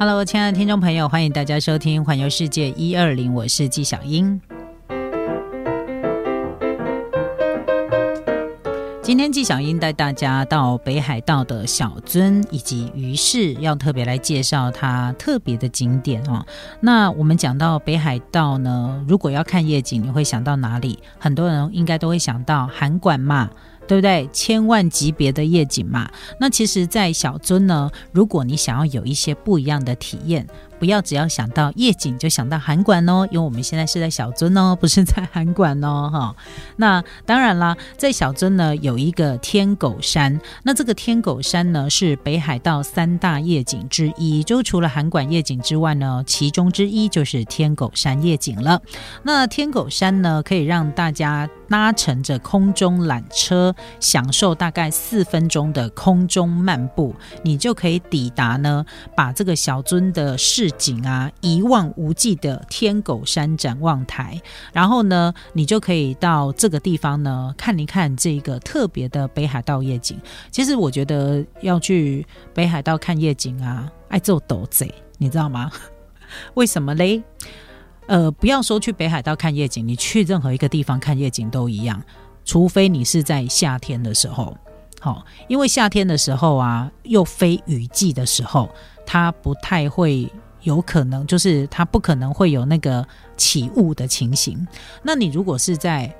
Hello，亲爱的听众朋友，欢迎大家收听《环游世界一二零》，我是纪晓英。今天纪晓英带大家到北海道的小樽以及鱼市，要特别来介绍它特别的景点哦。那我们讲到北海道呢，如果要看夜景，你会想到哪里？很多人应该都会想到函馆嘛。对不对？千万级别的夜景嘛。那其实，在小樽呢，如果你想要有一些不一样的体验。不要只要想到夜景就想到韩馆哦，因为我们现在是在小樽哦，不是在韩馆哦，哈。那当然啦，在小樽呢有一个天狗山，那这个天狗山呢是北海道三大夜景之一，就除了韩馆夜景之外呢，其中之一就是天狗山夜景了。那天狗山呢可以让大家搭乘着空中缆车，享受大概四分钟的空中漫步，你就可以抵达呢，把这个小樽的市。景啊，一望无际的天狗山展望台，然后呢，你就可以到这个地方呢看一看这个特别的北海道夜景。其实我觉得要去北海道看夜景啊，爱做斗贼，你知道吗？为什么嘞？呃，不要说去北海道看夜景，你去任何一个地方看夜景都一样，除非你是在夏天的时候，好，因为夏天的时候啊，又非雨季的时候，它不太会。有可能就是它不可能会有那个起雾的情形。那你如果是在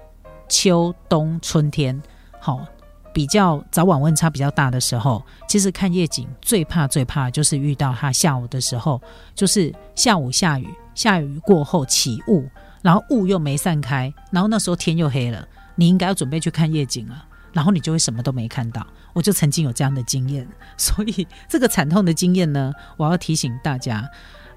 秋冬春天，好比较早晚温差比较大的时候，其实看夜景最怕最怕就是遇到它下午的时候，就是下午下雨，下雨过后起雾，然后雾又没散开，然后那时候天又黑了，你应该要准备去看夜景了。然后你就会什么都没看到，我就曾经有这样的经验，所以这个惨痛的经验呢，我要提醒大家，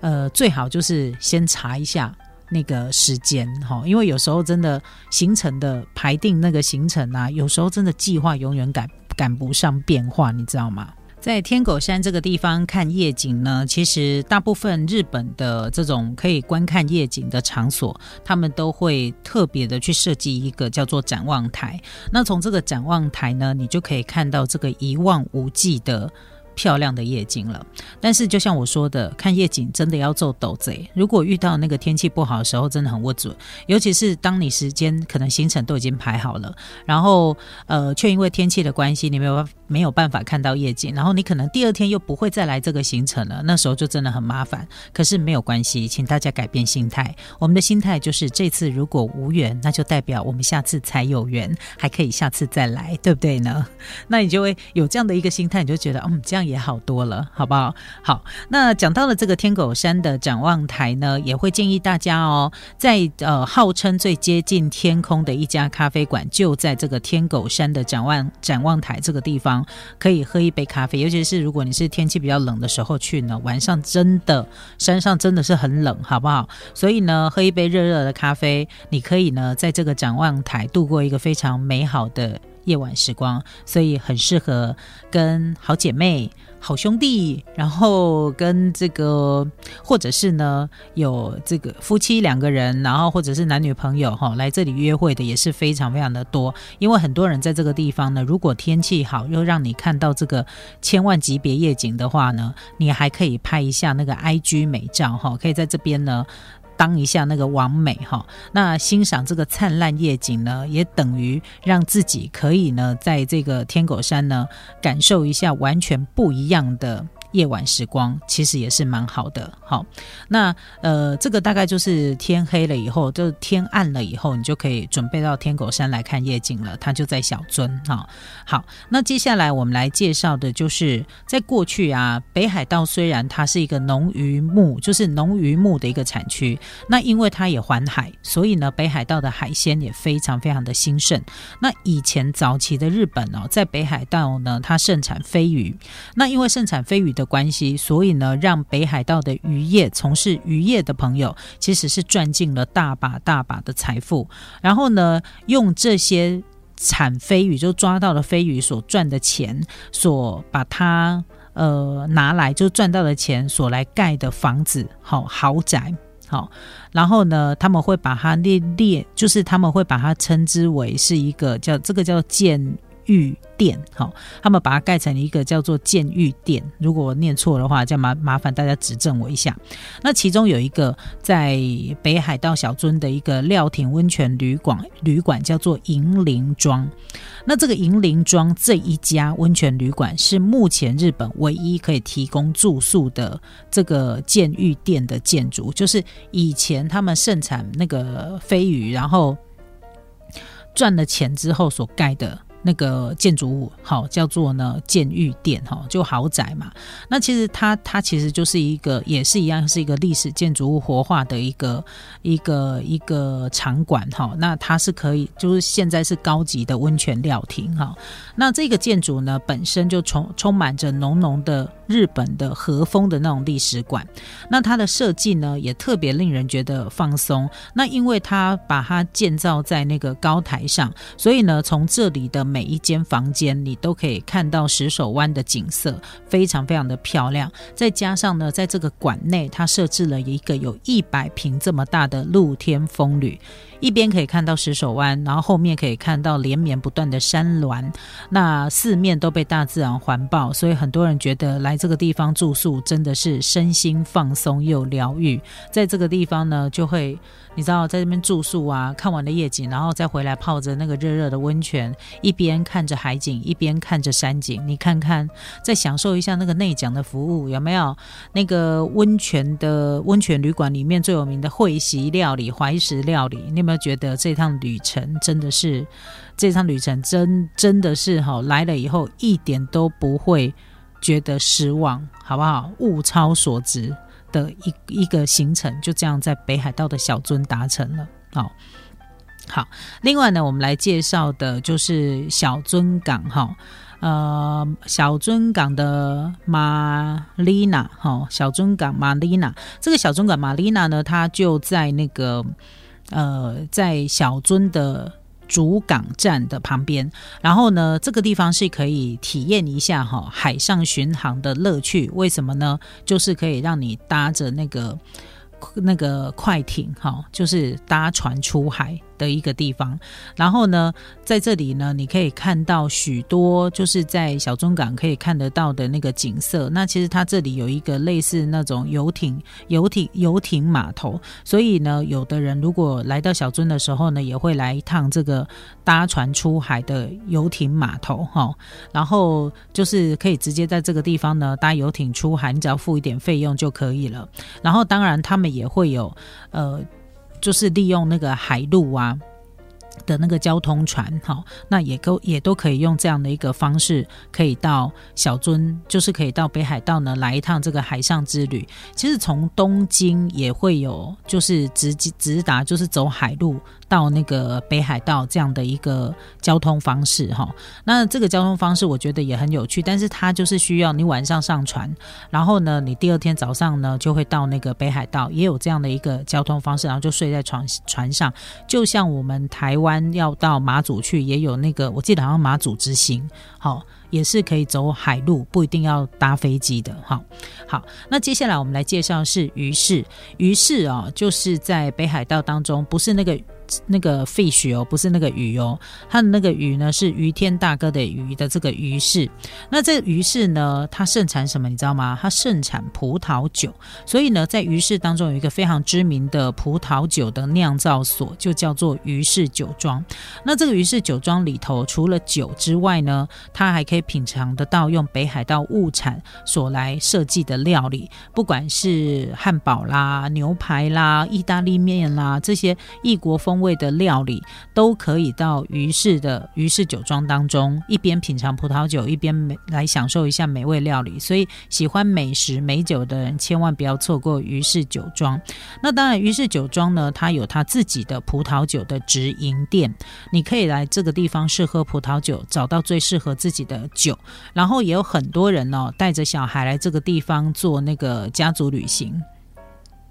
呃，最好就是先查一下那个时间哈，因为有时候真的行程的排定那个行程啊，有时候真的计划永远赶赶不上变化，你知道吗？在天狗山这个地方看夜景呢，其实大部分日本的这种可以观看夜景的场所，他们都会特别的去设计一个叫做展望台。那从这个展望台呢，你就可以看到这个一望无际的。漂亮的夜景了，但是就像我说的，看夜景真的要做斗贼。如果遇到那个天气不好的时候，真的很不准。尤其是当你时间可能行程都已经排好了，然后呃，却因为天气的关系，你没有办法没有办法看到夜景，然后你可能第二天又不会再来这个行程了，那时候就真的很麻烦。可是没有关系，请大家改变心态。我们的心态就是这次如果无缘，那就代表我们下次才有缘，还可以下次再来，对不对呢？那你就会有这样的一个心态，你就觉得嗯，这样。也好多了，好不好？好，那讲到了这个天狗山的展望台呢，也会建议大家哦，在呃号称最接近天空的一家咖啡馆，就在这个天狗山的展望展望台这个地方，可以喝一杯咖啡。尤其是如果你是天气比较冷的时候去呢，晚上真的山上真的是很冷，好不好？所以呢，喝一杯热热的咖啡，你可以呢在这个展望台度过一个非常美好的。夜晚时光，所以很适合跟好姐妹、好兄弟，然后跟这个，或者是呢有这个夫妻两个人，然后或者是男女朋友哈，来这里约会的也是非常非常的多。因为很多人在这个地方呢，如果天气好，又让你看到这个千万级别夜景的话呢，你还可以拍一下那个 IG 美照哈，可以在这边呢。当一下那个完美哈，那欣赏这个灿烂夜景呢，也等于让自己可以呢，在这个天狗山呢，感受一下完全不一样的。夜晚时光其实也是蛮好的，好，那呃，这个大概就是天黑了以后，就天暗了以后，你就可以准备到天狗山来看夜景了。它就在小樽，哈，好，那接下来我们来介绍的就是在过去啊，北海道虽然它是一个农渔牧，就是农渔牧的一个产区，那因为它也环海，所以呢，北海道的海鲜也非常非常的兴盛。那以前早期的日本哦，在北海道呢，它盛产飞鱼，那因为盛产飞鱼的。的关系，所以呢，让北海道的渔业从事渔业的朋友，其实是赚进了大把大把的财富。然后呢，用这些产飞鱼就抓到了飞鱼所赚的钱，所把它呃拿来就赚到的钱所来盖的房子，好豪宅，好。然后呢，他们会把它列列，就是他们会把它称之为是一个叫这个叫建。玉殿，好，他们把它盖成一个叫做建玉殿。如果我念错的话，就麻麻烦大家指正我一下。那其中有一个在北海道小樽的一个料亭温泉旅馆，旅馆叫做银铃庄。那这个银铃庄这一家温泉旅馆是目前日本唯一可以提供住宿的这个建玉殿的建筑，就是以前他们盛产那个飞鱼，然后赚了钱之后所盖的。那个建筑物好叫做呢建玉殿哈，就豪宅嘛。那其实它它其实就是一个也是一样是一个历史建筑物活化的一个一个一个场馆哈。那它是可以就是现在是高级的温泉料亭哈。那这个建筑呢本身就充充满着浓浓的日本的和风的那种历史馆。那它的设计呢也特别令人觉得放松。那因为它把它建造在那个高台上，所以呢从这里的。每一间房间你都可以看到石手湾的景色，非常非常的漂亮。再加上呢，在这个馆内，它设置了一个有一百平这么大的露天风旅。一边可以看到石手湾，然后后面可以看到连绵不断的山峦，那四面都被大自然环抱，所以很多人觉得来这个地方住宿真的是身心放松又疗愈。在这个地方呢，就会你知道在这边住宿啊，看完了夜景，然后再回来泡着那个热热的温泉，一边看着海景，一边看着山景，你看看，再享受一下那个内讲的服务，有没有？那个温泉的温泉旅馆里面最有名的会席料理、怀石料理，你有没有。觉得这趟旅程真的是，这趟旅程真真的是哈，来了以后一点都不会觉得失望，好不好？物超所值的一一个行程，就这样在北海道的小樽达成了。好，好，另外呢，我们来介绍的就是小樽港哈，呃，小樽港的玛丽娜哈，小樽港玛丽娜，这个小樽港玛丽娜呢，它就在那个。呃，在小樽的主港站的旁边，然后呢，这个地方是可以体验一下哈海上巡航的乐趣。为什么呢？就是可以让你搭着那个那个快艇哈，就是搭船出海。的一个地方，然后呢，在这里呢，你可以看到许多就是在小中港可以看得到的那个景色。那其实它这里有一个类似那种游艇、游艇、游艇码头，所以呢，有的人如果来到小樽的时候呢，也会来一趟这个搭船出海的游艇码头哈。然后就是可以直接在这个地方呢搭游艇出海，你只要付一点费用就可以了。然后当然他们也会有呃。就是利用那个海路啊的那个交通船，哈，那也都也都可以用这样的一个方式，可以到小樽，就是可以到北海道呢来一趟这个海上之旅。其实从东京也会有，就是直直达，就是走海路。到那个北海道这样的一个交通方式哈，那这个交通方式我觉得也很有趣，但是它就是需要你晚上上船，然后呢，你第二天早上呢就会到那个北海道，也有这样的一个交通方式，然后就睡在船船上，就像我们台湾要到马祖去，也有那个我记得好像马祖之行，好。也是可以走海路，不一定要搭飞机的。好，好，那接下来我们来介绍是鱼市。鱼市啊，就是在北海道当中，不是那个。那个 fish 哦，不是那个鱼哦，它的那个鱼呢是鱼天大哥的鱼的这个鱼市。那这鱼市呢，它盛产什么？你知道吗？它盛产葡萄酒。所以呢，在鱼市当中有一个非常知名的葡萄酒的酿造所，就叫做鱼市酒庄。那这个鱼市酒庄里头，除了酒之外呢，它还可以品尝得到用北海道物产所来设计的料理，不管是汉堡啦、牛排啦、意大利面啦这些异国风。味的料理都可以到于氏的于氏酒庄当中，一边品尝葡萄酒，一边美来享受一下美味料理。所以喜欢美食美酒的人，千万不要错过于氏酒庄。那当然，于氏酒庄呢，它有它自己的葡萄酒的直营店，你可以来这个地方试喝葡萄酒，找到最适合自己的酒。然后也有很多人哦，带着小孩来这个地方做那个家族旅行。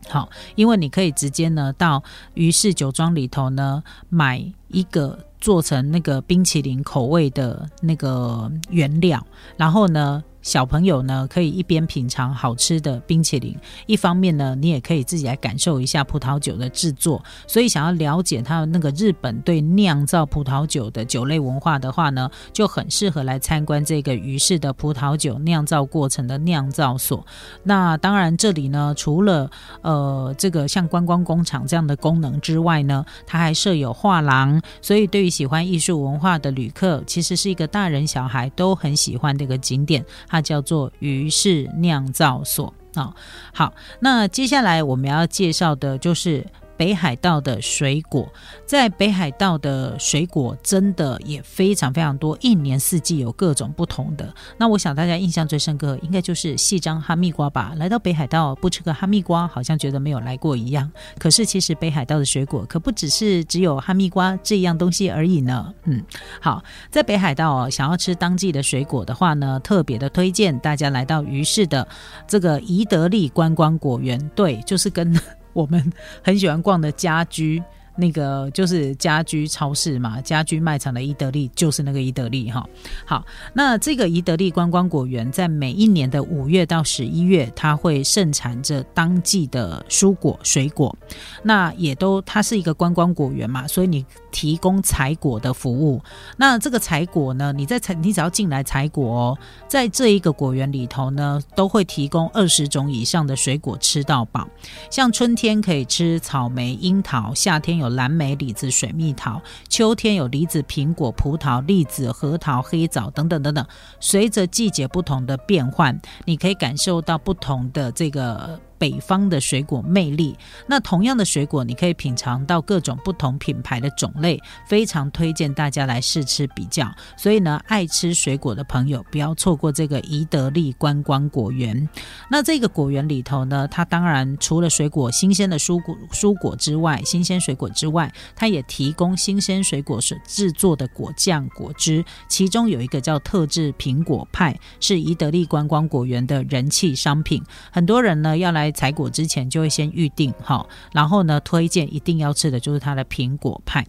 好，因为你可以直接呢到于氏酒庄里头呢买一个做成那个冰淇淋口味的那个原料，然后呢小朋友呢，可以一边品尝好吃的冰淇淋，一方面呢，你也可以自己来感受一下葡萄酒的制作。所以，想要了解它那个日本对酿造葡萄酒的酒类文化的话呢，就很适合来参观这个于氏的葡萄酒酿造过程的酿造所。那当然，这里呢，除了呃这个像观光工厂这样的功能之外呢，它还设有画廊。所以，对于喜欢艺术文化的旅客，其实是一个大人小孩都很喜欢的一个景点。它叫做于氏酿造所啊。好，那接下来我们要介绍的就是。北海道的水果，在北海道的水果真的也非常非常多，一年四季有各种不同的。那我想大家印象最深刻，应该就是细张哈密瓜吧。来到北海道不吃个哈密瓜，好像觉得没有来过一样。可是其实北海道的水果可不只是只有哈密瓜这样东西而已呢。嗯，好，在北海道，想要吃当季的水果的话呢，特别的推荐大家来到于市的这个宜得利观光果园。对，就是跟。我们很喜欢逛的家居。那个就是家居超市嘛，家居卖场的伊德利就是那个伊德利哈。好，那这个伊德利观光果园在每一年的五月到十一月，它会盛产着当季的蔬果水果。那也都它是一个观光果园嘛，所以你提供采果的服务。那这个采果呢，你在采你只要进来采果哦，在这一个果园里头呢，都会提供二十种以上的水果吃到饱。像春天可以吃草莓、樱桃，夏天有。蓝莓、李子、水蜜桃，秋天有梨子、苹果、葡萄、栗子、核桃、黑枣等等等等。随着季节不同的变换，你可以感受到不同的这个。北方的水果魅力，那同样的水果，你可以品尝到各种不同品牌的种类，非常推荐大家来试吃比较。所以呢，爱吃水果的朋友不要错过这个宜得利观光果园。那这个果园里头呢，它当然除了水果新鲜的蔬果蔬果之外，新鲜水果之外，它也提供新鲜水果所制作的果酱、果汁。其中有一个叫特制苹果派，是宜得利观光果园的人气商品。很多人呢要来。采果之前就会先预定哈，然后呢，推荐一定要吃的就是它的苹果派。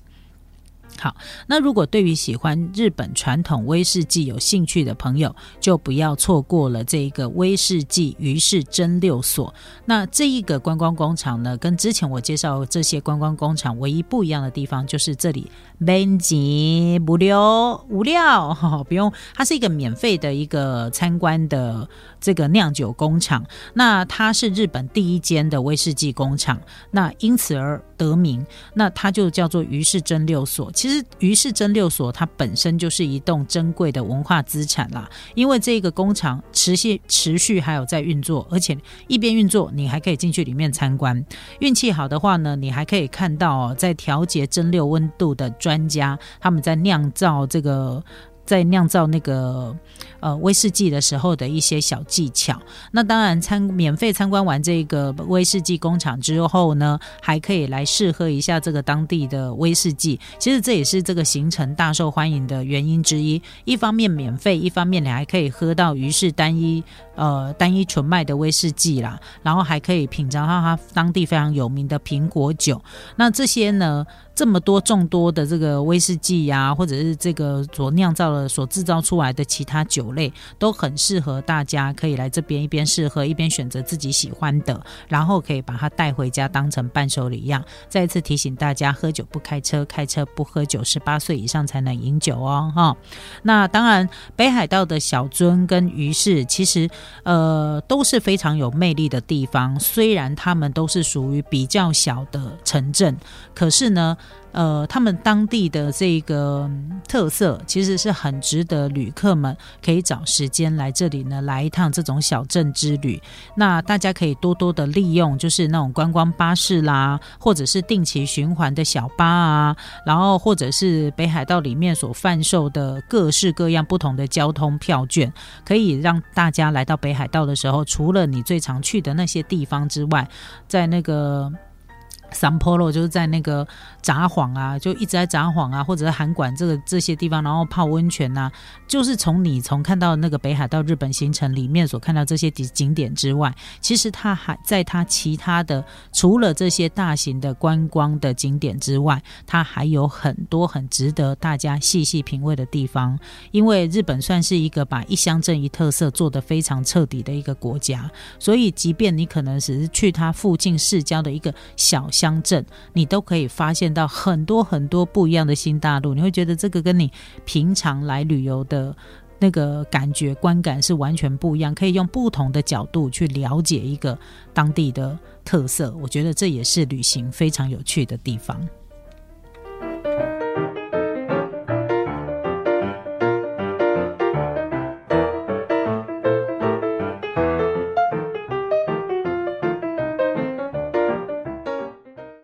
好，那如果对于喜欢日本传统威士忌有兴趣的朋友，就不要错过了这一个威士忌于是蒸六所。那这一个观光工厂呢，跟之前我介绍这些观光工厂唯一不一样的地方，就是这里没钱无料无料，不用，它是一个免费的一个参观的这个酿酒工厂。那它是日本第一间的威士忌工厂，那因此而得名。那它就叫做于是蒸六所。其实。于是蒸馏所它本身就是一栋珍贵的文化资产啦，因为这个工厂持续持续还有在运作，而且一边运作，你还可以进去里面参观。运气好的话呢，你还可以看到哦，在调节蒸馏温度的专家，他们在酿造这个。在酿造那个呃威士忌的时候的一些小技巧。那当然参免费参观完这个威士忌工厂之后呢，还可以来试喝一下这个当地的威士忌。其实这也是这个行程大受欢迎的原因之一。一方面免费，一方面你还可以喝到于是单一呃单一纯麦的威士忌啦，然后还可以品尝到它当地非常有名的苹果酒。那这些呢？这么多众多的这个威士忌呀，或者是这个所酿造的、所制造出来的其他酒类，都很适合大家可以来这边一边试喝，一边选择自己喜欢的，然后可以把它带回家当成伴手礼一样。再一次提醒大家，喝酒不开车，开车不喝酒，十八岁以上才能饮酒哦。哈，那当然，北海道的小樽跟鱼市其实呃都是非常有魅力的地方，虽然他们都是属于比较小的城镇，可是呢。呃，他们当地的这个特色其实是很值得旅客们可以找时间来这里呢，来一趟这种小镇之旅。那大家可以多多的利用，就是那种观光巴士啦，或者是定期循环的小巴啊，然后或者是北海道里面所贩售的各式各样不同的交通票券，可以让大家来到北海道的时候，除了你最常去的那些地方之外，在那个。三坡路就是在那个札幌啊，就一直在札幌啊，或者是函馆这个这些地方，然后泡温泉呐，就是从你从看到那个北海道日本行程里面所看到这些景景点之外，其实它还在它其他的除了这些大型的观光的景点之外，它还有很多很值得大家细细品味的地方。因为日本算是一个把一乡镇一特色做得非常彻底的一个国家，所以即便你可能只是去它附近市郊的一个小。乡镇，你都可以发现到很多很多不一样的新大陆。你会觉得这个跟你平常来旅游的那个感觉观感是完全不一样，可以用不同的角度去了解一个当地的特色。我觉得这也是旅行非常有趣的地方。